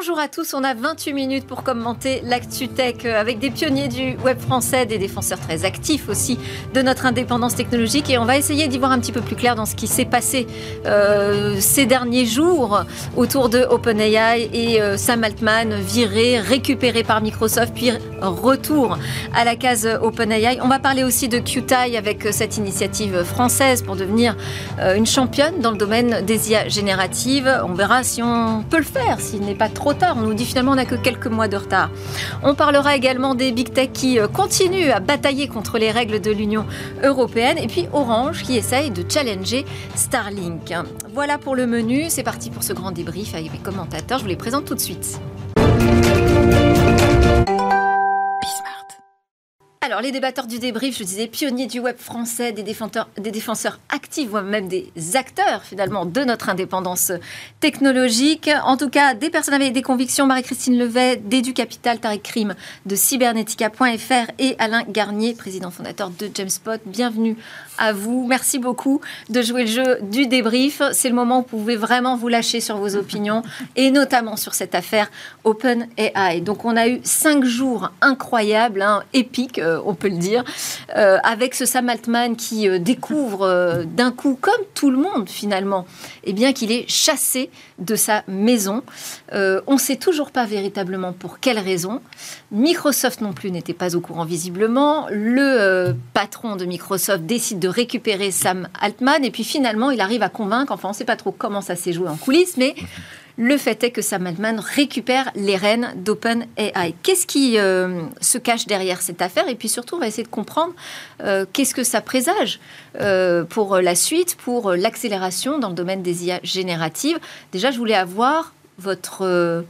Bonjour à tous, on a 28 minutes pour commenter l'actu tech avec des pionniers du web français, des défenseurs très actifs aussi de notre indépendance technologique et on va essayer d'y voir un petit peu plus clair dans ce qui s'est passé euh, ces derniers jours autour de OpenAI et euh, Sam Altman viré, récupéré par Microsoft puis retour à la case OpenAI. On va parler aussi de QTI avec cette initiative française pour devenir euh, une championne dans le domaine des IA génératives. On verra si on peut le faire, s'il n'est pas trop On nous dit finalement on n'a que quelques mois de retard. On parlera également des big tech qui euh, continuent à batailler contre les règles de l'Union européenne et puis Orange qui essaye de challenger Starlink. Voilà pour le menu. C'est parti pour ce grand débrief avec les commentateurs. Je vous les présente tout de suite. Alors, les débatteurs du débrief, je disais, pionniers du web français, des défenseurs, actifs, voire même des acteurs, finalement, de notre indépendance technologique. En tout cas, des personnes avec des convictions, Marie-Christine Levet, d'Edu Capital, Tarek Crime, de cybernetica.fr et Alain Garnier, président fondateur de Jamespot. Bienvenue à vous. Merci beaucoup de jouer le jeu du débrief. C'est le moment où vous pouvez vraiment vous lâcher sur vos opinions et notamment sur cette affaire OpenAI. Donc, on a eu cinq jours incroyables, hein, épiques, euh, on peut le dire, euh, avec ce Sam Altman qui euh, découvre d'un coup, comme tout le monde finalement, eh bien qu'il est chassé de sa maison. on ne sait toujours pas véritablement pour quelle raison. Microsoft non plus n'était pas au courant visiblement. Le patron de Microsoft décide de récupérer Sam Altman. Et puis finalement, il arrive à convaincre, enfin on ne sait pas trop comment ça s'est joué en coulisses, mais le fait est que Sam Altman récupère les rênes d'OpenAI. Qu'est-ce qui euh, se cache derrière cette affaire? Et puis surtout, on va essayer de comprendre euh, qu'est-ce que ça présage euh, pour la suite, pour l'accélération dans le domaine des IA génératives. Déjà, je voulais avoir votre,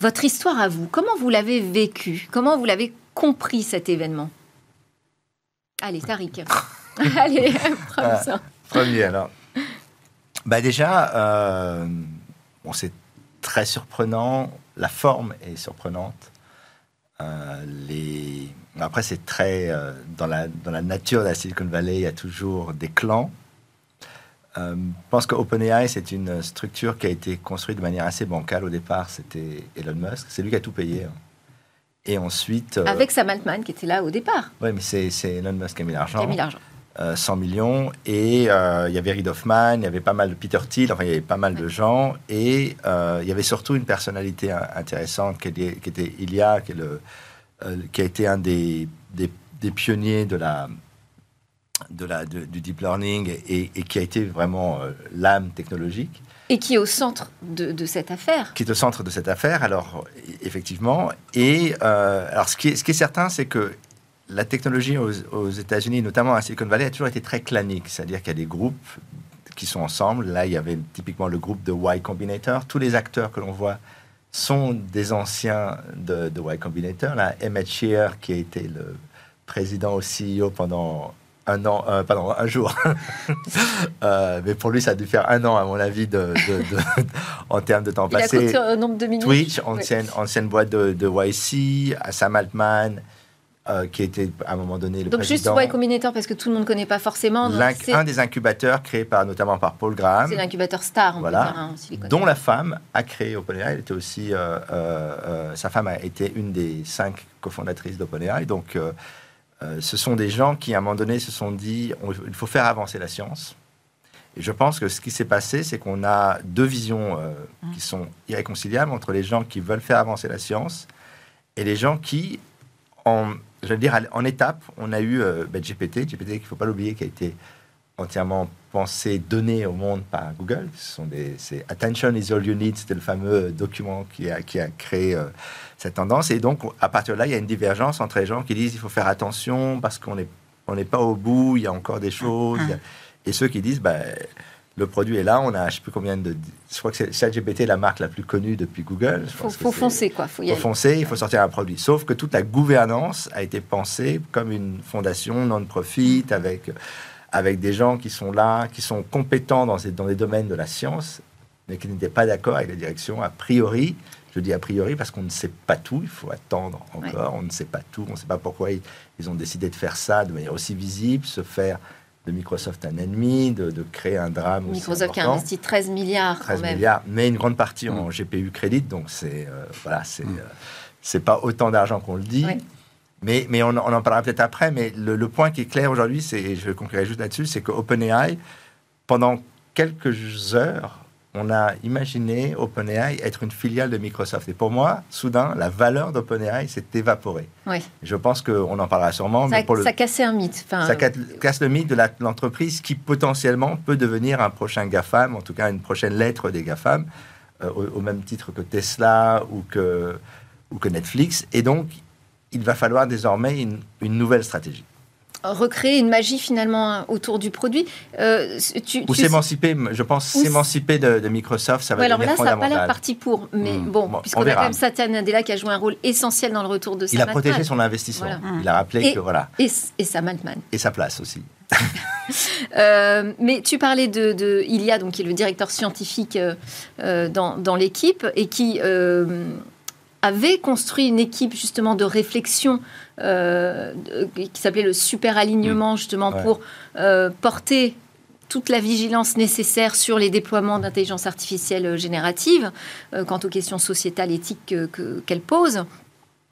votre histoire à vous. Comment vous l'avez vécu? Comment vous l'avez compris cet événement? Allez, Tariq. Allez, prends ça. Premier, alors. Bah déjà, euh, bon, c'est très surprenant. La forme est surprenante. Euh, les... Après, c'est très... Euh, dans, la, dans la nature de la Silicon Valley, il y a toujours des clans. je pense que OpenAI, c'est une structure qui a été construite de manière assez bancale. Au départ, c'était Elon Musk. C'est lui qui a tout payé. Hein. Et ensuite... Avec Sam Altman, qui était là au départ. Oui, mais c'est Elon Musk qui a mis l'argent. Qui a mis l'argent. 100 euh, millions. Et euh, il y avait Reid Hoffman, il y avait pas mal de Peter Thiel, enfin il y avait pas mal de gens. Et euh, il y avait surtout une personnalité intéressante qui était, qui était Ilia, qui, est le, qui a été un des, des, pionniers de la, de la, du deep learning et, qui a été vraiment l'âme technologique. Et qui est au centre de, de, cette affaire. Qui est au centre de cette affaire, alors effectivement. Et alors ce qui est, ce qui est certain, c'est que la technologie aux, États-Unis, notamment à Silicon Valley, a toujours été très clanique, c'est-à-dire qu'il y a des groupes qui sont ensemble. Là, il y avait typiquement le groupe de Y Combinator. Tous les acteurs que l'on voit sont des anciens de, Y Combinator. Là, Emmett Shear, qui a été le président au CEO pendant un an, euh, pardon, un jour. Euh, mais pour lui, ça a dû faire un an, à mon avis, de, en termes de temps passé. Il a nombre de minutes. Twitch, ancienne, ancienne boîte de, de YC, Sam Altman, euh, qui était à un moment donné le Donc président. juste Y Combinator, parce que tout le monde ne connaît pas forcément. un des incubateurs créés par, notamment par Paul Graham. C'est l'incubateur Star, on voilà, dont la femme a créé OpenAI. Elle était aussi, euh, euh, sa femme a été une des cinq cofondatrices d'OpenAI. Donc ce sont des gens qui, à un moment donné, se sont dit il faut faire avancer la science. Et je pense que ce qui s'est passé, c'est qu'on a deux visions mmh. qui sont irréconciliables entre les gens qui veulent faire avancer la science et les gens qui, en je veux dire, en étape, on a eu euh, ben, GPT, GPT qu'il ne faut pas l'oublier, qui a été entièrement pensé, donné au monde par Google. Ce sont des, c'est Attention is all you need, c'était le fameux document qui a, qui a créé euh, cette tendance. Et donc, à partir de là, il y a une divergence entre les gens qui disent il faut faire attention parce qu'on n'est on n'est pas au bout, il y a encore des choses. Ah. et ceux qui disent ben, le produit est là, on a je ne sais plus combien de. Je crois que c'est ChatGPT la marque la plus connue depuis Google. Il faut, foncer, quoi. Faut, faut foncer, il faut sortir un produit. Sauf que toute la gouvernance a été pensée comme une fondation non-profit avec, avec des gens qui sont là, qui sont compétents dans, dans les domaines de la science, mais qui n'étaient pas d'accord avec la direction a priori. Je dis a priori parce qu'on ne sait pas tout, il faut attendre encore, on ne sait pas tout, on ne sait pas pourquoi ils, ils ont décidé de faire ça de manière aussi visible, se faire de Microsoft un ennemi, de, de créer un drame. Microsoft qui a investi 13 milliards 13 quand même. milliards, mais une grande partie en Mm. GPU crédit, donc c'est euh, voilà, c'est Mm. euh, c'est pas autant d'argent qu'on le dit. Ouais. Mais, mais on, on en parlera peut-être après. Mais le, le point qui est clair aujourd'hui, c'est, et je conclurai juste là-dessus, c'est que OpenAI, pendant quelques heures, on a imaginé OpenAI être une filiale de Microsoft. Et pour moi, soudain, la valeur d'OpenAI s'est évaporée. Ouais. Je pense qu'on en parlera sûrement, Ça, mais pour le, ça cassait un mythe. Enfin, ça casse, casse le mythe de l'entreprise qui potentiellement peut devenir un prochain GAFAM, en tout cas une prochaine lettre des GAFAM, euh, au, au même titre que Tesla ou que, ou que Netflix. Et donc, il va falloir désormais une, une nouvelle stratégie. Recréer une magie finalement autour du produit. Euh, tu, Ou tu- s'émanciper, je pense, s'émanciper de, de Microsoft, ça va Ouais, alors là, ça n'a pas l'air parti pour. Mais Hmm. bon, Bon, puisqu'on on a quand même Satya Nadella qui a joué un rôle essentiel dans le retour de Il a Sam protégé son investissement. Voilà. Il a rappelé Et- que voilà, Et, et Sam Altman. et sa place aussi. Euh, mais tu parlais de, de Ilia, donc qui est le directeur scientifique euh, dans, dans l'équipe et qui avait construit une équipe justement de réflexion euh, qui s'appelait le super alignement justement Ouais. pour euh, porter toute la vigilance nécessaire sur les déploiements d'intelligence artificielle euh, générative euh, quant aux questions sociétales, éthiques que- que- qu'elle pose.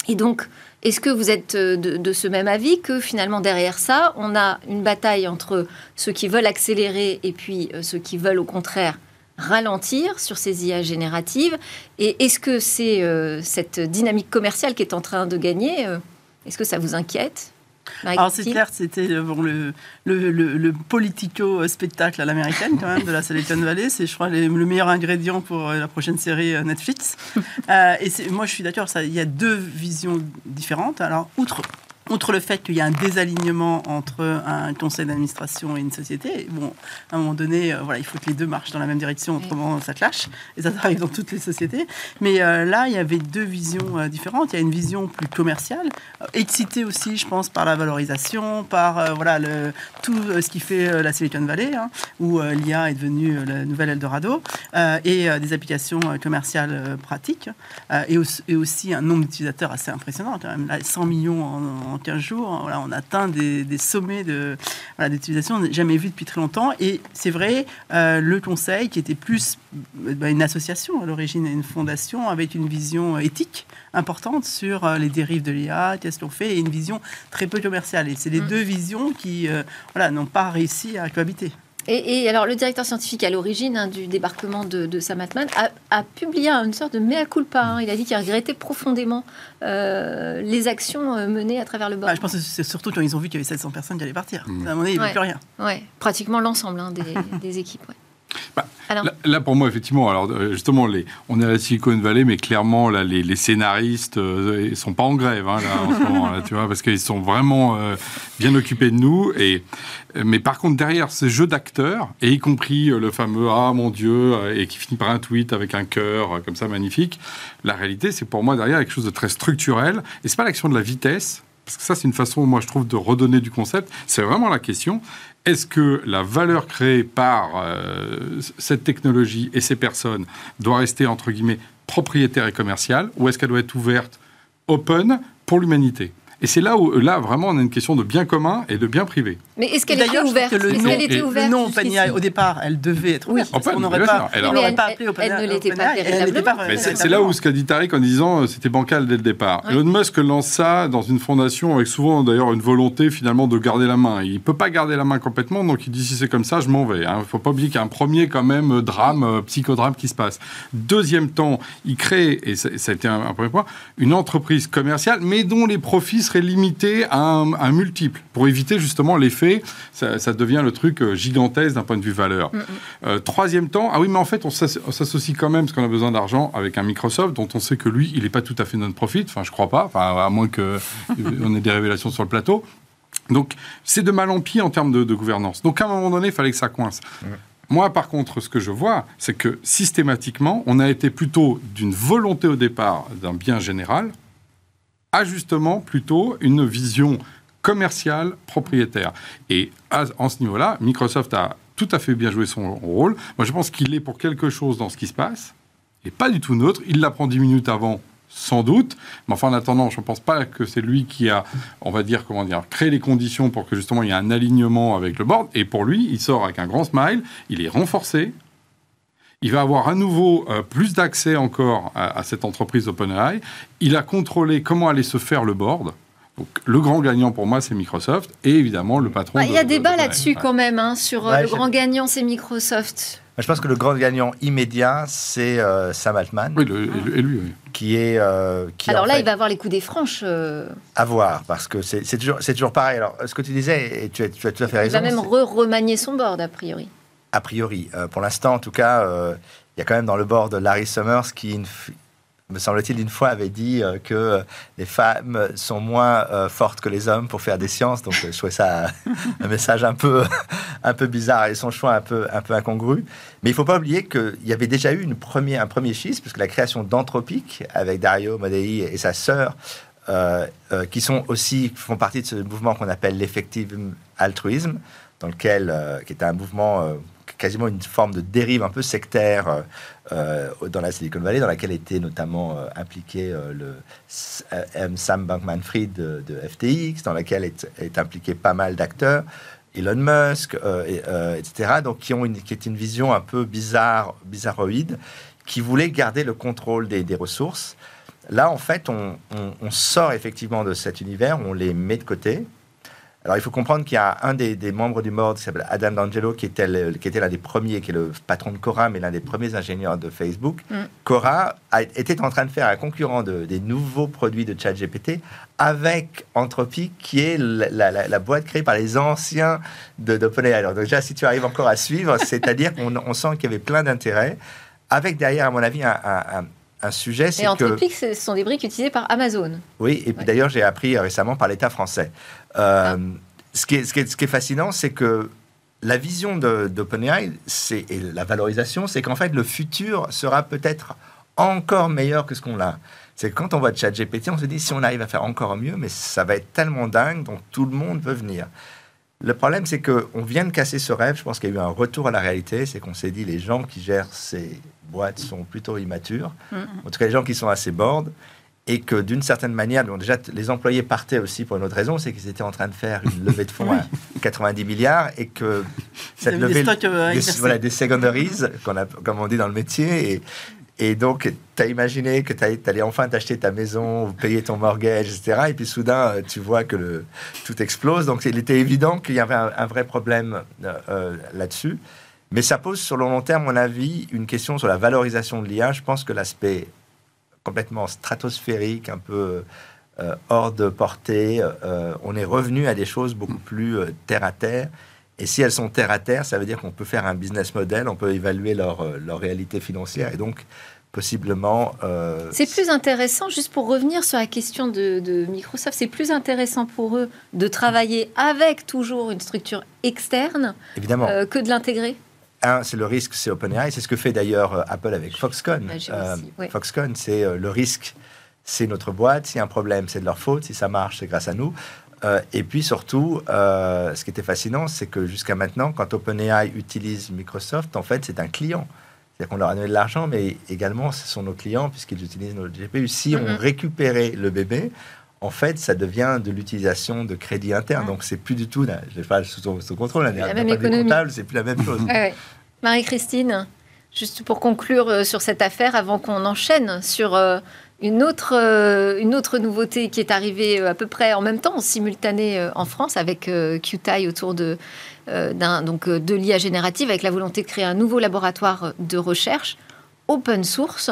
Et donc, est-ce que vous êtes de, de ce même avis que finalement derrière ça, on a une bataille entre ceux qui veulent accélérer et puis ceux qui veulent au contraire ralentir sur ces IA génératives Et est-ce que c'est euh, cette dynamique commerciale qui est en train de gagner euh, Est-ce que ça vous inquiète Alors c'est clair, c'était euh, bon, le, le, le, le politico-spectacle à l'américaine quand même de la Silicon Valley. C'est je crois les- le meilleur ingrédient pour la prochaine série Netflix. Euh, et moi je suis d'accord, il y a deux visions différentes. Alors outre Outre le fait qu'il y a un désalignement entre un conseil d'administration et une société, bon, à un moment donné, euh, voilà, il faut que les deux marchent dans la même direction, autrement ça clash, et ça arrive dans toutes les sociétés. Mais euh, là, il y avait deux visions euh, différentes. Il y a une vision plus commerciale, excitée aussi, je pense, par la valorisation, par voilà le, tout ce qui fait la Silicon Valley, hein, où l'IA est devenue la nouvelle Eldorado, et des applications commerciales pratiques, et, aussi, et aussi un nombre d'utilisateurs assez impressionnant quand même. Là, 100 millions en, en 15 jours, hein, voilà, on atteint des, des sommets de voilà, d'utilisation jamais vus depuis très longtemps. Et c'est vrai, euh, le conseil qui était plus euh, bah, une association à l'origine, une fondation avec une vision éthique importante sur euh, les dérives de l'IA, qu'est-ce qu'on fait, et une vision très peu commerciale. Et c'est les Mm. deux visions qui euh, voilà, n'ont pas réussi à cohabiter. Et, et alors, le directeur scientifique à l'origine hein, du débarquement de, de Sam Altman a, a publié une sorte de mea culpa. hein. Il a dit qu'il regrettait profondément euh, les actions euh, menées à travers le bord. Bah, je pense que c'est surtout quand ils ont vu qu'il y avait 700 personnes qui allaient partir. Mm. À un moment donné, il n'y Ouais. avait plus rien. Ouais, pratiquement l'ensemble hein, des, des équipes. ouais. Bah, Alors, Là, là, pour moi, effectivement, alors euh, justement, les, on est à la Silicon Valley, mais clairement, là, les, les scénaristes, euh, ils sont pas en grève, hein, là, en ce moment, là, tu vois, parce qu'ils sont vraiment euh, bien occupés de nous. Et, mais par contre, derrière ce jeu d'acteurs, et y compris euh, le fameux Ah mon Dieu, et qui finit par un tweet avec un cœur comme ça magnifique, la réalité, c'est pour moi derrière quelque chose de très structurel. Et c'est pas l'action de la vitesse, parce que ça, c'est une façon, moi, je trouve, de redonner du concept. C'est vraiment la question. Est-ce que la valeur créée par euh, cette technologie et ces personnes doit rester, entre guillemets, propriétaire et commerciale, ou est-ce qu'elle doit être ouverte, open, pour l'humanité? Et c'est là où, là, vraiment, on a une question de bien commun et de bien privé. mais est-ce qu'elle était ouverte pense que le Est-ce nom- qu'elle était ouverte jusqu'ici OpenAI, au départ, elle devait être ouverte. parce Open, qu'on n'aurait pas. Elle on pas elle- appelé elle ne l'était pas véritablement. c'est là où ce qu'a dit Tariq en disant euh, c'était bancal dès le départ. Ouais. Elon Musk lance ça dans une fondation avec souvent d'ailleurs une volonté finalement de garder la main. Il peut pas garder la main complètement, donc il dit si c'est comme ça, je m'en vais. Il faut pas oublier qu'il y a un premier quand même euh, drame, euh, psychodrame qui se passe. Deuxième temps, il crée, et ça, ça a été un, un premier point, une entreprise commerciale, mais dont les profits seraient limités à un, un multiple, pour éviter justement l'effet, ça, ça devient le truc euh, gigantesque d'un point de vue valeur. Euh, troisième temps, ah oui, mais en fait, on s'asso- on s'associe quand même, parce qu'on a besoin d'argent, avec un Microsoft, dont on sait que lui, il n'est pas tout à fait non-profit, enfin, je crois pas, enfin, à moins qu'on ait des révélations sur le plateau. Donc, c'est de mal en pis en termes de, de gouvernance. Donc, à un moment donné, il fallait que ça coince. Moi, par contre, ce que je vois, c'est que systématiquement, on a été plutôt d'une volonté au départ d'un bien général, justement plutôt une vision commerciale propriétaire. Et à, en ce niveau-là, Microsoft a tout à fait bien joué son rôle. Moi, je pense qu'il est pour quelque chose dans ce qui se passe, et pas du tout neutre. Il l'apprend dix minutes avant sans doute. Mais enfin, en attendant, je ne pense pas que c'est lui qui a, on va dire, comment dire, créé les conditions pour que justement il y ait un alignement avec le board. Et pour lui, il sort avec un grand smile, il est renforcé. Il va avoir à nouveau euh, plus d'accès encore à, à cette entreprise OpenAI. Il a contrôlé comment allait se faire le board. Donc, le grand gagnant pour moi, c'est Microsoft et évidemment le patron. Bah, Il y a de- débat de- là-dessus ouais. quand même, hein, sur euh, Ouais, le grand gagnant, c'est Microsoft. Moi, Je pense que le grand gagnant immédiat, c'est euh, Sam Altman, Oui, le- et lui- et lui, oui. qui est. euh, qui Alors là, fait, il va avoir les coups des franches. euh, à voir, parce que c'est c'est toujours, c'est toujours pareil. Alors, ce que tu disais, et tu as, tu as tout à fait il raison. va même c'est- re-remanier son board, a priori. A priori, euh, pour l'instant, en tout cas, euh, il y a quand même dans le board Larry Summers qui, me semble-t-il, une fois avait dit euh, que euh, les femmes sont moins euh, fortes que les hommes pour faire des sciences. Donc, euh, je trouvais ça un message un peu, un peu bizarre et son choix un peu, un peu incongru. Mais il ne faut pas oublier qu'il y avait déjà eu une première, un premier schisme, puisque la création d'Anthropic avec Dario Modei et sa sœur, euh, euh, qui sont aussi font partie de ce mouvement qu'on appelle l'effective altruisme, dans lequel, euh, qui est un mouvement euh, quasiment une forme de dérive un peu sectaire euh, euh, dans la Silicon Valley, dans laquelle était notamment euh, impliqué euh, le. Sam Bankman-Fried de, FTX, dans laquelle est, impliqué pas mal d'acteurs. Elon Musk, et, etc., donc qui ont une, qui est une vision un peu bizarre, bizarroïde, qui voulait garder le contrôle des, ressources. Là, en fait, on sort effectivement de cet univers, on les met de côté. Alors, il faut comprendre qu'il y a un des, des membres du board qui s'appelle Adam D'Angelo, qui était, le- qui était l'un des premiers, qui est le patron de Cora, mais l'un des premiers ingénieurs de Facebook. Mm. Cora a- était en train de faire un concurrent de- des nouveaux produits de ChatGPT avec Anthropic, qui est la, la- la- la boîte créée par les anciens de- d'OpenAI. Alors, déjà, si tu arrives encore à suivre, c'est-à-dire qu'on on sent qu'il y avait plein d'intérêts, avec derrière, à mon avis, un, un- un- sujet, Et que... Anthropic, ce sont des briques utilisées par Amazon. Oui, et puis Ouais. d'ailleurs, j'ai appris récemment par l'État français. Euh, ce, qui est, ce, qui est, ce qui est fascinant, c'est que la vision de- d'OpenAI c'est- et la valorisation, c'est qu'en fait, le futur sera peut-être encore meilleur que ce qu'on a. C'est que quand on voit ChatGPT, on se dit si on arrive à faire encore mieux, mais ça va être tellement dingue, donc tout le monde veut venir. Le problème, c'est qu'on vient de casser ce rêve. Je pense qu'il y a eu un retour à la réalité. C'est qu'on s'est dit les gens qui gèrent ces boîtes sont plutôt immatures. En tout cas, les gens qui sont assez bored. Et que d'une certaine manière, bon, déjà, les employés partaient aussi pour une autre raison, c'est qu'ils étaient en train de faire une levée de fonds à 90 milliards et que cette des levée, stocks, euh, des, voilà, des secondaries, qu'on a- comme on dit dans le métier, et, et donc, tu as imaginé que tu allais enfin t'acheter ta maison, payer ton mortgage, etc. Et puis soudain, euh, tu vois que le, tout explose. Donc, il était évident qu'il y avait un, un vrai problème euh, euh, là-dessus. Mais ça pose sur le long terme, à mon avis, une question sur la valorisation de l'IA. Je pense que l'aspect complètement stratosphérique, un peu euh, hors de portée, euh, on est revenu à des choses beaucoup plus euh, terre à terre. Et si elles sont terre à terre, ça veut dire qu'on peut faire un business model, on peut évaluer leur, euh, leur réalité financière et donc possiblement. euh, C'est plus intéressant, juste pour revenir sur la question de, de Microsoft, c'est plus intéressant pour eux de travailler avec toujours une structure externe évidemment. euh, que de l'intégrer. Un, c'est le risque, c'est OpenAI. C'est ce que fait d'ailleurs Apple avec Foxconn. Euh, ouais. Foxconn, c'est le risque, c'est notre boîte. S'il y a un problème, c'est de leur faute. Si ça marche, c'est grâce à nous. Euh, et puis surtout, euh, ce qui était fascinant, c'est que jusqu'à maintenant, quand OpenAI utilise Microsoft, en fait, c'est un client. C'est-à-dire qu'on leur a donné de l'argent, mais également, ce sont nos clients puisqu'ils utilisent nos GPU. Si on Mhm. récupérait le bébé, en fait, ça devient de l'utilisation de crédit interne. Donc, c'est plus du tout, là, je l'ai pas sous, sous contrôle, là, La même comptable, c'est plus la même chose. Ouais, ouais. Marie-Christine, juste pour conclure euh, sur cette affaire, avant qu'on enchaîne sur une, autre, euh, une autre nouveauté qui est arrivée euh, à peu près en même temps, en simultané euh, en France, avec euh, QTI autour de, donc, de l'IA générative, avec la volonté de créer un nouveau laboratoire de recherche open source.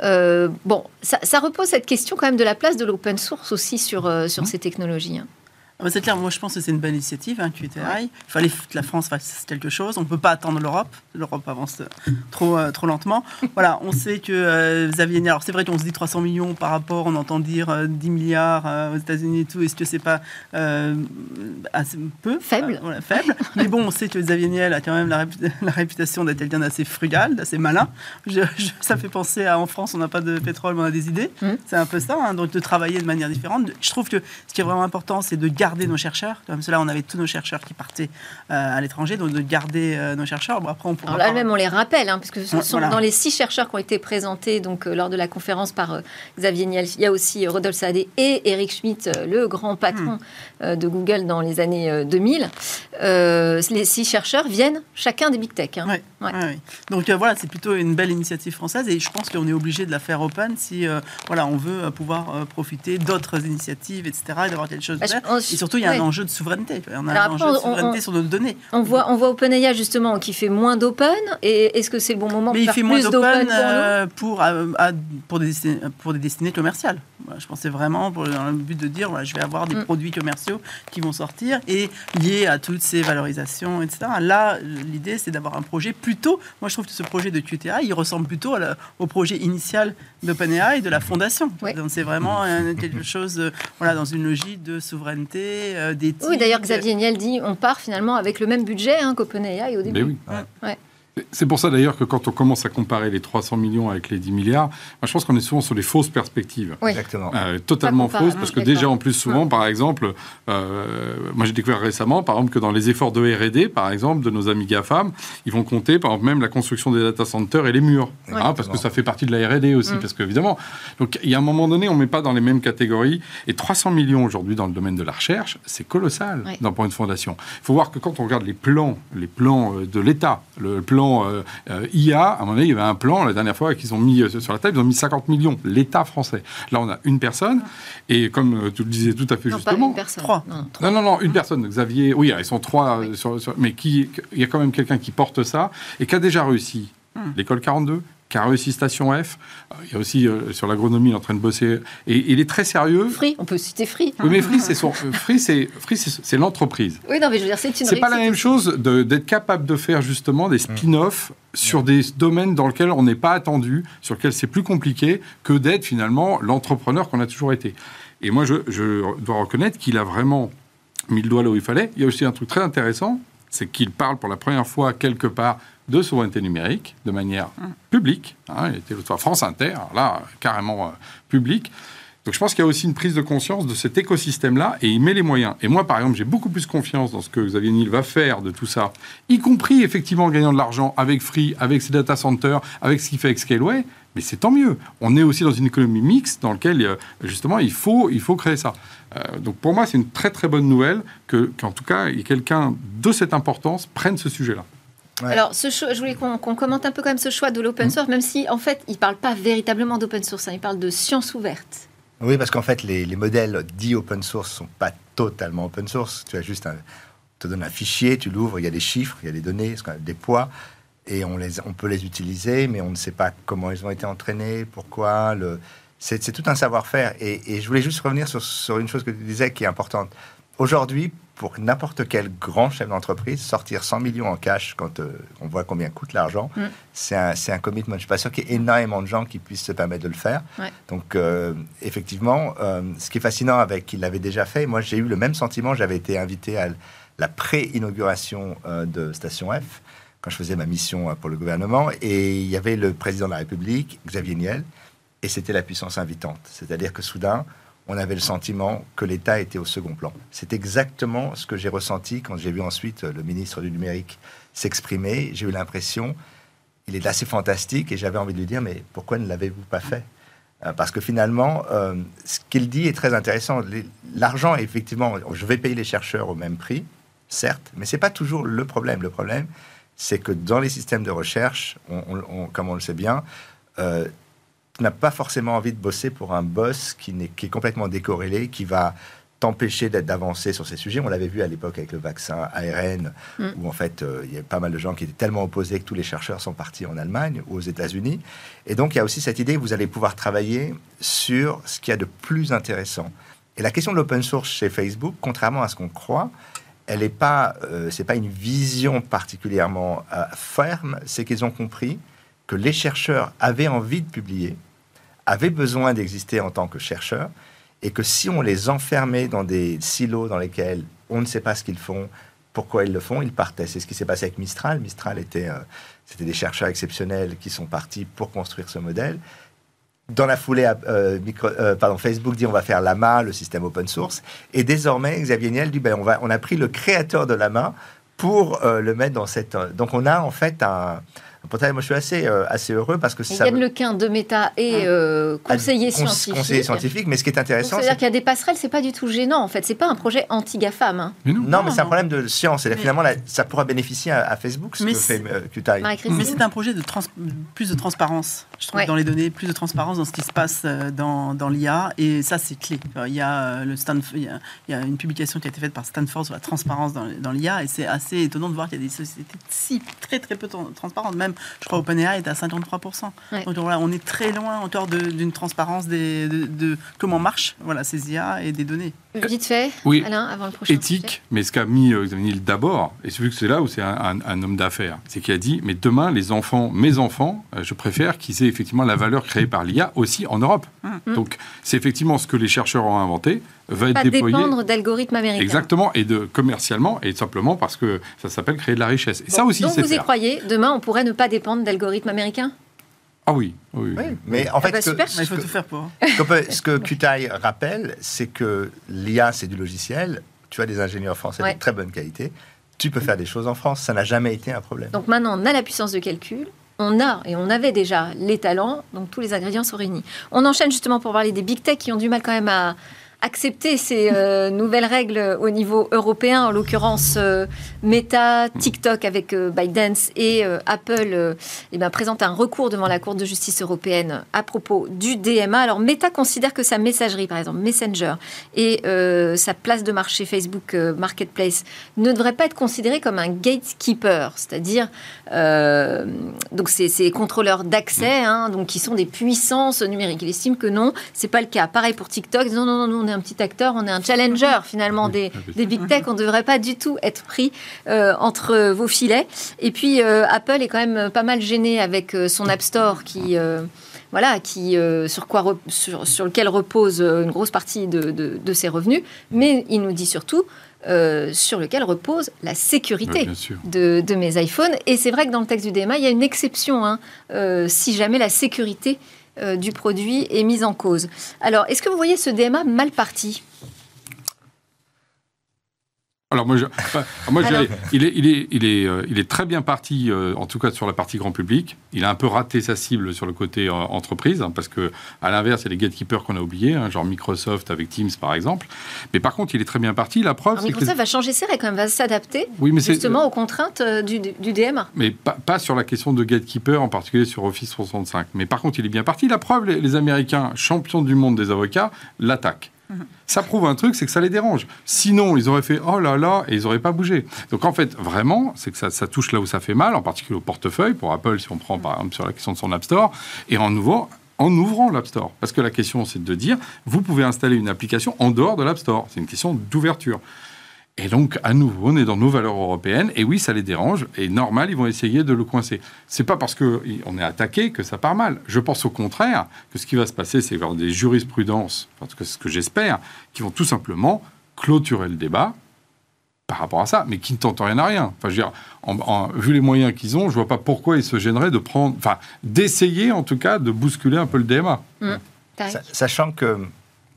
Bon, ça, ça repose cette question quand même de la place de l'open source aussi sur, sur ces technologies. hein. Ah bah, c'est clair, moi je pense que c'est une bonne initiative, hein, QTI. Il fallait que la France fasse quelque chose. On ne peut pas attendre l'Europe. L'Europe avance euh, trop, euh, trop lentement. Voilà, on sait que euh, Xavier Niel, alors c'est vrai qu'on se dit 300 millions par rapport, on entend dire euh, 10 milliards euh, aux États-Unis et tout. Est-ce que c'est pas assez peu? Faible. Voilà, Faible. Mais bon, on sait que Xavier Niel a quand même la, la réputation d'être quelqu'un d'assez frugal, d'assez malin. Je- je- ça fait penser à en France, on n'a pas de pétrole, mais on a des idées. Mhm. C'est un peu ça, hein, donc de travailler de manière différente. Je trouve que ce qui est vraiment important, c'est de garder garder nos chercheurs. Comme cela, on avait tous nos chercheurs qui partaient euh, à l'étranger, donc de garder euh, nos chercheurs. Bon, après, on pourra Alors là même, on les rappelle, hein, puisque ce Ouais, sont voilà. dans les six chercheurs qui ont été présentés donc, euh, lors de la conférence par Xavier Niel. Il y a aussi Rodolphe Saadé et Eric Schmidt, le grand patron Hmm. de Google dans les années euh, 2000. Euh, les six chercheurs viennent chacun des big tech. hein. Ouais, Ouais. ouais, ouais. Donc voilà, c'est plutôt une belle initiative française et je pense qu'on est obligé de la faire open si voilà, on veut pouvoir profiter d'autres initiatives, etc. et d'avoir quelque chose Bah, de Et surtout, il y a ouais. un enjeu de souveraineté. On a Alors un après, enjeu de on- on- souveraineté sur nos données. On voit, on voit OpenAI justement qui fait moins d'open. Et est-ce que c'est le bon moment Mais faire plus d'open pour nous? euh, pour, euh, à- pour, des pour des destinées commerciales. Je pensais vraiment pour, dans le but de dire voilà, je vais avoir des Mm. produits commerciaux qui vont sortir et liés à toutes ces valorisations, etc. Là, l'idée, c'est d'avoir un projet plutôt. Moi, je trouve que ce projet de QTA, il ressemble plutôt la- au projet initial d'OpenAI et de la fondation. Donc, c'est vraiment euh, quelque chose euh, voilà, dans une logique de souveraineté, euh, d'éthique. Oui, d'ailleurs, Xavier Niel dit on part finalement avec le même budget hein, qu'OpenAI au début. Mais oui. Ouais. C'est pour ça d'ailleurs que quand on commence à comparer les 300 millions avec les 10 milliards, moi, je pense qu'on est souvent sur les fausses perspectives. Oui. Exactement. Euh, totalement Pas comparable, fausse, parce que déjà en plus souvent, par exemple, euh, moi j'ai découvert récemment, par exemple, que dans les efforts de R&D, par exemple, de nos amis GAFAM, ils vont compter, par exemple, même la construction des data centers et les murs, hein, parce que ça fait partie de la R&D aussi, Mm. parce qu'évidemment, donc il y a un moment donné, on met pas dans les mêmes catégories, et 300 millions aujourd'hui dans le domaine de la recherche, c'est colossal Ouais. d'un point de fondation. Il faut voir que quand on regarde les plans, les plans euh, de l'État, le plan euh, euh, IA, à un moment donné, il y avait un plan, la dernière fois qu'ils ont mis euh, sur la table, ils ont mis 50 millions, l'État français. Là, on a une personne, et comme tu le disais tout à fait Non, pas justement, une personne. trois. Non, trois. non, non, non, une personne, Xavier. Oui, ils sont trois, Oui. sur- sur- mais qui, il y a quand même quelqu'un qui porte ça et qui a déjà réussi. Hmm. L'école 42, qui a réussi Station F. Euh, Il y a aussi euh, sur l'agronomie, il est en train de bosser. Et il est très sérieux. Free, on peut citer Free. Oui, mais Free, c'est son, euh, Free, c'est Free, c'est c'est l'entreprise. Oui, non, mais je veux dire, c'est une C'est pas la même chose d'être capable de faire justement des spin-offs sur des domaines dans lesquels on n'est pas attendu, sur lesquels c'est plus compliqué que d'être finalement l'entrepreneur qu'on a toujours été. Et moi, je, je dois reconnaître qu'il a vraiment mis le doigt là où il fallait. Il y a aussi un truc très intéressant, c'est qu'il parle pour la première fois quelque part de souveraineté numérique de manière publique. hein. il était l'autre fois France Inter, là, carrément euh, public. Donc je pense qu'il y a aussi une prise de conscience de cet écosystème-là et il met les moyens. Et moi, par exemple, j'ai beaucoup plus confiance dans ce que Xavier Niel va faire de tout ça, y compris effectivement en gagnant de l'argent avec Free, avec ses data centers, avec ce qu'il fait avec Scaleway. Mais c'est tant mieux. On est aussi dans une économie mixte dans laquelle, euh, justement, il faut, il faut créer ça. Euh, donc pour moi, c'est une très très bonne nouvelle que, qu'en tout cas, quelqu'un de cette importance prenne ce sujet-là. Ouais. Alors, ce choix, je voulais qu'on qu'on commente un peu quand même ce choix de l'open Mm. source, même si en fait, il parle pas véritablement d'open source, hein, il parle de science ouverte. Oui, parce qu'en fait, les, les modèles dits open source sont pas totalement open source. Tu as juste un, on te donne un fichier, tu l'ouvres, il y a des chiffres, il y a des données, des poids, et on, les, on peut les utiliser, mais on ne sait pas comment ils ont été entraînés, pourquoi. Le, c'est, tout un savoir-faire. Et, et je voulais juste revenir sur, sur une chose que tu disais qui est importante. Aujourd'hui, pour n'importe quel grand chef d'entreprise, sortir 100 millions en cash quand euh, on voit combien coûte l'argent, Mm. c'est, un, c'est un commitment. Je ne suis pas sûr qu'il y ait énormément de gens qui puissent se permettre de le faire. Ouais. Donc, euh, effectivement, euh, ce qui est fascinant avec qu'il l'avait déjà fait, moi j'ai eu le même sentiment. J'avais été invité à la pré-inauguration de Station F quand je faisais ma mission euh, pour le gouvernement. Et il y avait le président de la République, Xavier Niel, et c'était la puissance invitante. C'est-à-dire que soudain, on avait le sentiment que l'État était au second plan. C'est exactement ce que j'ai ressenti quand j'ai vu ensuite le ministre du numérique s'exprimer. J'ai eu l'impression, il est assez fantastique, et j'avais envie de lui dire, mais pourquoi ne l'avez-vous pas fait? Euh, Parce que finalement, euh, ce qu'il dit est très intéressant. L'argent, effectivement, je vais payer les chercheurs au même prix, certes, mais c'est pas toujours le problème. Le problème, c'est que dans les systèmes de recherche, on- on- on- comme on le sait bien, euh, tu n'as pas forcément envie de bosser pour un boss qui, est complètement décorrélé, qui va t'empêcher d'être- d'avancer sur ces sujets. On l'avait vu à l'époque avec le vaccin ARN, Mm. où en fait, euh, il y a pas mal de gens qui étaient tellement opposés que tous les chercheurs sont partis en Allemagne ou aux États-Unis. Et donc, il y a aussi cette idée que vous allez pouvoir travailler sur ce qu'il y a de plus intéressant. Et la question de l'open source chez Facebook, contrairement à ce qu'on croit, elle n'est pas, euh, c'est pas une vision particulièrement euh, ferme. C'est qu'ils ont compris que les chercheurs avaient envie de publier, avaient besoin d'exister en tant que chercheurs, et que si on les enfermait dans des silos dans lesquels on ne sait pas ce qu'ils font, pourquoi ils le font, ils partaient. C'est ce qui s'est passé avec Mistral. Mistral était, euh, des chercheurs exceptionnels qui sont partis pour construire ce modèle. Dans la foulée, euh, euh, pardon, Facebook dit on va faire Lama, le système open source. Et désormais, Xavier Niel dit ben, on, va, on a pris le créateur de Lama pour euh, le mettre dans cette. donc on a en fait un. Portail. moi, je suis assez, euh, assez heureux parce que ça. Yann Lequin de Meta et euh, conseiller Cons- scientifique. Conseiller scientifique, mais ce qui est intéressant, C'est-à-dire c'est qu'il y a des passerelles, c'est pas du tout gênant en fait. C'est pas un projet anti-GAFAM. Hein. Non. Non, mais c'est un problème de science. Et là, finalement, là, ça pourra bénéficier à, à Facebook, ce Mais que c'est- fait euh, Qtile. Mais c'est un projet de trans- plus de transparence, je trouve, Ouais. dans les données, plus de transparence dans ce qui se passe euh, dans, dans l'IA, et ça, c'est clé. Il y, a, euh, le Stanf- il, y a, il y a une publication qui a été faite par Stanford sur la transparence dans, dans l'IA, et c'est assez étonnant de voir qu'il y a des sociétés si très très peu tran- transparentes. Même, je crois, OpenAI est à 53%. Ouais. Donc voilà, on est très loin en dehors de- d'une transparence des, de, de comment marchent voilà, ces IA et des données. Vite fait, Oui. Alain, avant le prochain. sujet. éthique, mais ce qu'a mis euh, Xavier Niel d'abord, et c'est vu que c'est là où c'est un, un- un homme d'affaires, c'est qu'il a dit, mais demain, les enfants, mes enfants, euh, je préfère qu'ils aient effectivement la valeur créée par l'IA aussi en Europe. Mm. Donc, c'est effectivement ce que les chercheurs ont inventé, va être Pas déployé. dépendre d'algorithmes américains. Exactement, et de commercialement, et simplement parce que ça s'appelle créer de la richesse. Et ça aussi, Donc vous y croyez Demain, on pourrait ne pas dépendre d'algorithmes américains? Ah oui, oui, oui. Mais en fait, bah, que- Mais il faut que- tout faire pour. Ce que, peut- ce que Qtile rappelle, c'est que l'IA, c'est du logiciel. Tu as des ingénieurs français Ouais. de très bonne qualité. Tu peux faire des choses en France. Ça n'a jamais été un problème. Donc maintenant, on a la puissance de calcul. On a, et on avait déjà les talents, donc tous les ingrédients sont réunis. On enchaîne justement pour parler des big tech qui ont du mal quand même à accepter ces euh, nouvelles règles au niveau européen, en l'occurrence euh, Meta, TikTok avec euh, ByteDance et euh, Apple eh ben, présentent un recours devant la Cour de justice européenne à propos du DMA. Alors Meta considère que sa messagerie, par exemple Messenger, et sa place de marché Facebook Marketplace ne devrait pas être considérée comme un gatekeeper, c'est-à-dire donc ces contrôleurs d'accès, hein, donc qui sont des puissances numériques. Il estime que non, c'est pas le cas. Pareil pour TikTok. Non, non, non, nous on est un petit acteur, on est un challenger finalement des, des big tech. On ne devrait pas du tout être pris euh, entre vos filets. Et puis euh, Apple est quand même pas mal gêné avec euh, son App Store qui euh, voilà, qui, euh, sur, quoi sur, sur lequel repose euh, une grosse partie de, de- de ses revenus, mais il nous dit surtout euh, sur lequel repose la sécurité Oui, de, de mes iPhones. Et c'est vrai que dans le texte du DMA, il y a une exception hein, euh, si jamais la sécurité euh, du produit est mise en cause. Alors, est-ce que vous voyez ce DMA mal parti? Alors moi, je, enfin, moi je Alors- dirais, il est, il est, il est, euh, il est très bien parti, euh, en tout cas sur la partie grand public. Il a un peu raté sa cible sur le côté euh, entreprise, hein, parce que à l'inverse, il y a les gatekeepers qu'on a oubliés, hein, genre Microsoft avec Teams par exemple. Mais par contre, il est très bien parti. La preuve, Alors, que Microsoft va changer ses règles quand même, va s'adapter oui, mais justement aux contraintes euh, du, du DMA. mais pas, pas sur la question de gatekeeper, en particulier sur Office 365. Mais par contre, il est bien parti. La preuve, les, les Américains, champions du monde des avocats, l'attaquent. Ça prouve un truc, c'est que ça les dérange. Sinon, ils auraient fait oh là là et ils n'auraient pas bougé. Donc en fait, vraiment, c'est que ça, touche là où ça fait mal, en particulier au portefeuille, pour Apple, si on prend par exemple sur la question de son App Store, et en nouveau, en ouvrant l'App Store. Parce que la question, c'est de dire, vous pouvez installer une application en dehors de l'App Store. C'est une question d'ouverture. Et donc, à nouveau, on est dans nos valeurs européennes. Et oui, ça les dérange. Et normal, ils vont essayer de le coincer. C'est pas parce qu'on est attaqué que ça part mal. Je pense au contraire que ce qui va se passer, c'est avoir des jurisprudences, parce que c'est ce que j'espère, qui vont tout simplement clôturer le débat par rapport à ça, mais qui ne tentent rien à rien. Enfin, je veux dire, en- en- vu les moyens qu'ils ont, je vois pas pourquoi ils se gêneraient de prendre, enfin, d'essayer en tout cas de bousculer un peu le DMA. Sa- Sachant que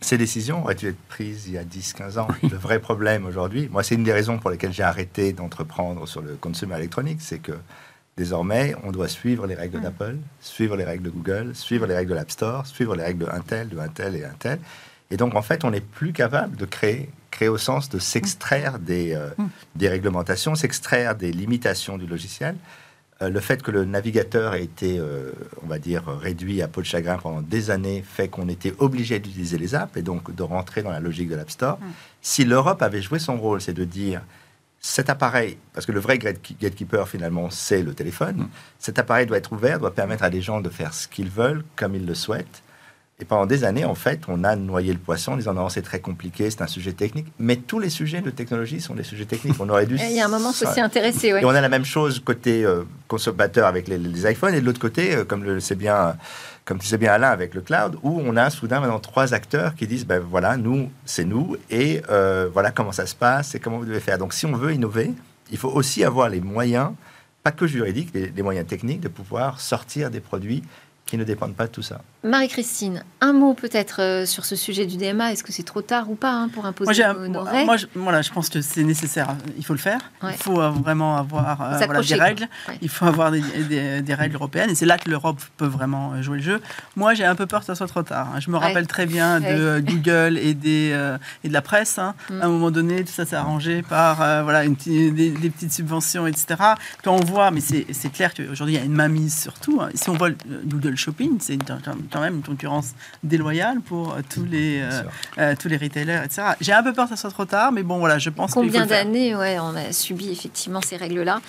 ces décisions auraient dû être prises il y a 10-15 ans. Le vrai problème aujourd'hui, moi, c'est une des raisons pour lesquelles j'ai arrêté d'entreprendre sur le consumer électronique, c'est que désormais, on doit suivre les règles d'Apple, suivre les règles de Google, suivre les règles de l'App Store, suivre les règles de Intel, de Intel et Intel. Et donc, en fait, on n'est plus capable de créer, créer au sens de s'extraire des, euh, des réglementations, s'extraire des limitations du logiciel. Euh, le fait que le navigateur ait été, euh, on va dire, réduit à peau de chagrin pendant des années fait qu'on était obligé d'utiliser les apps et donc de rentrer dans la logique de l'App Store. Si l'Europe avait joué son rôle, c'est de dire cet appareil, parce que le vrai gate- gatekeeper finalement, c'est le téléphone, cet appareil doit être ouvert, doit permettre à des gens de faire ce qu'ils veulent, comme ils le souhaitent. Et pendant des années, en fait, on a noyé le poisson en disant non, c'est très compliqué, c'est un sujet technique. Mais tous les sujets de technologie sont des sujets techniques. On aurait dû. Il y a un moment, faut s'y intéresser. ouais. et on a la même chose côté euh, consommateur avec les, les iPhones et de l'autre côté, euh, comme le sait bien, comme tu sais bien Alain avec le cloud, où on a soudain maintenant trois acteurs qui disent ben voilà nous c'est nous et euh, voilà comment ça se passe et comment vous devez faire. Donc si on veut innover, il faut aussi avoir les moyens, pas que juridiques, les, les moyens techniques de pouvoir sortir des produits qui ne dépendent pas de tout ça. Marie-Christine, un mot peut-être euh, sur ce sujet du DMA. Est-ce que c'est trop tard ou pas hein, pour imposer moi, nos, règles moi, je, voilà, je pense que c'est nécessaire. Il faut le faire. Ouais. Il faut euh, vraiment avoir euh, voilà, des règles. Ouais. Il faut avoir des, des- des règles européennes. Et c'est là que l'Europe peut vraiment jouer le jeu. Moi, j'ai un peu peur que ça soit trop tard. hein. Je me Ouais. rappelle très bien de Google et, des, euh, et de la presse. hein. Mm. À un moment donné, tout ça s'est arrangé par euh, voilà, une petite- des, des petites subventions, etc. Quand on voit, mais c'est clair qu'aujourd'hui, il y a une mainmise sur tout. Si on voit le Google Shopping, c'est quand même une concurrence déloyale pour euh, tous les, euh, euh, tous les retailers, etc. J'ai un peu peur que ça soit trop tard, mais bon, voilà, je pense Combien d'années ouais, on a subi effectivement ces règles-là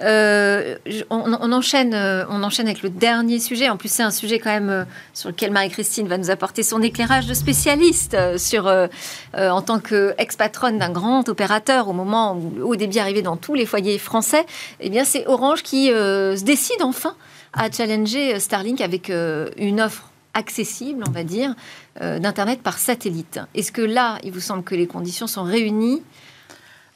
Euh, on, on enchaîne, on enchaîne avec le dernier sujet. En plus, c'est un sujet quand même euh, sur lequel Marie-Christine va nous apporter son éclairage de spécialiste euh, sur, euh, euh, en tant qu'ex-patronne d'un grand opérateur au moment où le haut débit arrivait dans tous les foyers français. Eh bien, c'est Orange qui euh, se décide enfin à challenger Starlink avec euh, une offre accessible, on va dire, euh, d'Internet par satellite. Est-ce que là, il vous semble que les conditions sont réunies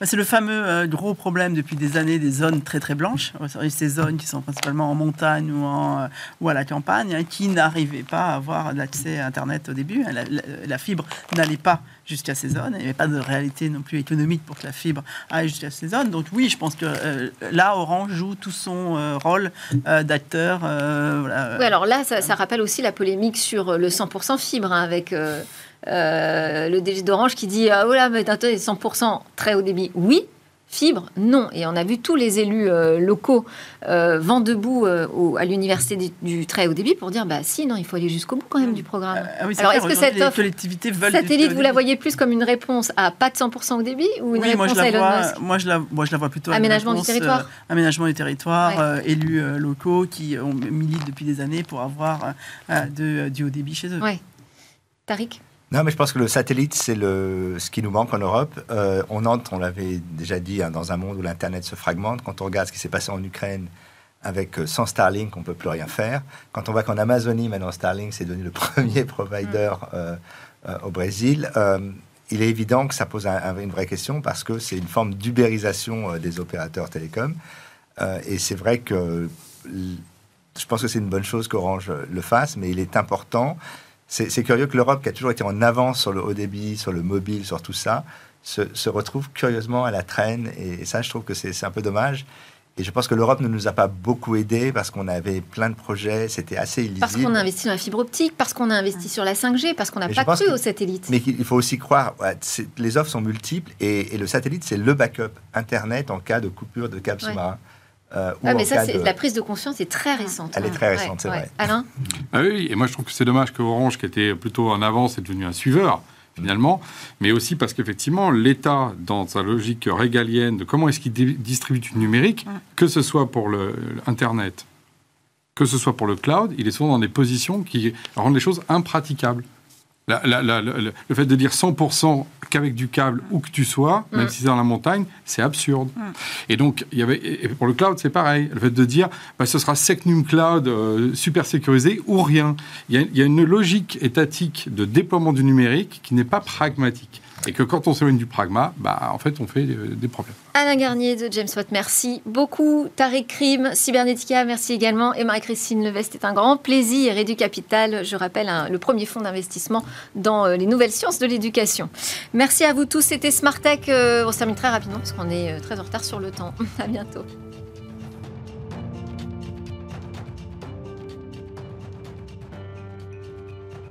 C'est le fameux euh, gros problème depuis des années des zones très très blanches, Euh, ces zones qui sont principalement en montagne ou, euh, à la campagne, hein, qui n'arrivaient pas à avoir l'accès à Internet au début. La, fibre n'allait pas jusqu'à ces zones, il n'y avait pas de réalité non plus économique pour que la fibre aille jusqu'à ces zones. Donc oui, je pense que là, Orange joue tout son rôle d'acteur. Oui, alors là, ça, ça rappelle aussi la polémique sur le 100% fibre, hein, avec euh, le DG d'Orange qui dit Ah, oh là, mais attendez, 100% très haut débit, oui. Fibre, non. Et on a vu tous les élus euh, locaux euh, vent debout euh, au- à l'université du, du très haut débit pour dire bah si, non, il faut aller jusqu'au bout quand même du programme. Ah oui, c'est Alors, est-ce que cette offre collectivités veulent Satellite, vous la voyez plus comme une réponse à pas de 100% au débit ou une oui, moi réponse je, à la Elon vois, Musk moi, je la, moi je la vois plutôt. à Aménagement du territoire. aménagement du territoire, Ouais. élus locaux qui ont militent depuis des années pour avoir de, du haut débit chez eux. Ouais. Tariq? Non, mais je pense que le satellite, c'est le, ce qui nous manque en Europe. Euh, on entre, on l'avait déjà dit, hein, dans un monde où l'Internet se fragmente. Quand on regarde ce qui s'est passé en Ukraine, avec euh, sans Starlink, on peut plus rien faire. Quand on voit qu'en Amazonie, maintenant, Starlink, c'est devenu le premier provider euh, euh, au Brésil, euh, il est évident que ça pose un- un- une vraie question parce que c'est une forme d'ubérisation des opérateurs télécoms. Et c'est vrai que je pense que c'est une bonne chose qu'Orange le fasse, mais il est important. C'est curieux que l'Europe, qui a toujours été en avance sur le haut débit, sur le mobile, sur tout ça, se, se retrouve curieusement à la traîne. Et, et ça, je trouve que c'est un peu dommage. Et je pense que l'Europe ne nous a pas beaucoup aidés parce qu'on avait plein de projets, c'était assez illisible. Parce qu'on a investi dans la fibre optique, parce qu'on a investi sur la 5G, parce qu'on n'a pas cru que- au satellite. Mais il faut aussi croire, les offres sont multiples et, et le satellite, c'est le backup Internet en cas de coupure de câble Ouais. sous-marin. Euh, ou Ah, mais ça, de- la prise de conscience est très récente. Elle est hein. très récente, c'est vrai. Alain Ah oui, et moi je trouve que c'est dommage que Orange, qui était plutôt en avance, est devenu un suiveur finalement, mais aussi parce qu'effectivement, l'État, dans sa logique régalienne de comment est-ce qu'il distribue du numérique, que ce soit pour le, Internet, que ce soit pour le cloud, il est souvent dans des positions qui rendent les choses impraticables. La- la- la- la- le fait de dire 100% qu'avec du câble, où que tu sois, même Mm. si c'est dans la montagne, c'est absurde. Et donc, il y avait, et pour le cloud, c'est pareil. Le fait de dire, bah, ce sera Secnum Cloud euh, super sécurisé ou rien. Il y, a, il y a une logique étatique de déploiement du numérique qui n'est pas pragmatique. Et que quand on s'éloigne du pragma, bah, en fait, on fait euh, des problèmes. Alain Garnier de James Watt, merci beaucoup. Tariq Krim, Cybernetica, merci également. Et Marie-Christine Levest, est un grand plaisir. Et du Capital, je rappelle, le premier fonds d'investissement dans euh, les nouvelles sciences de l'éducation. Merci à vous tous. C'était Smart Tech. Euh, on se termine très rapidement parce qu'on est très en retard sur le temps. À bientôt.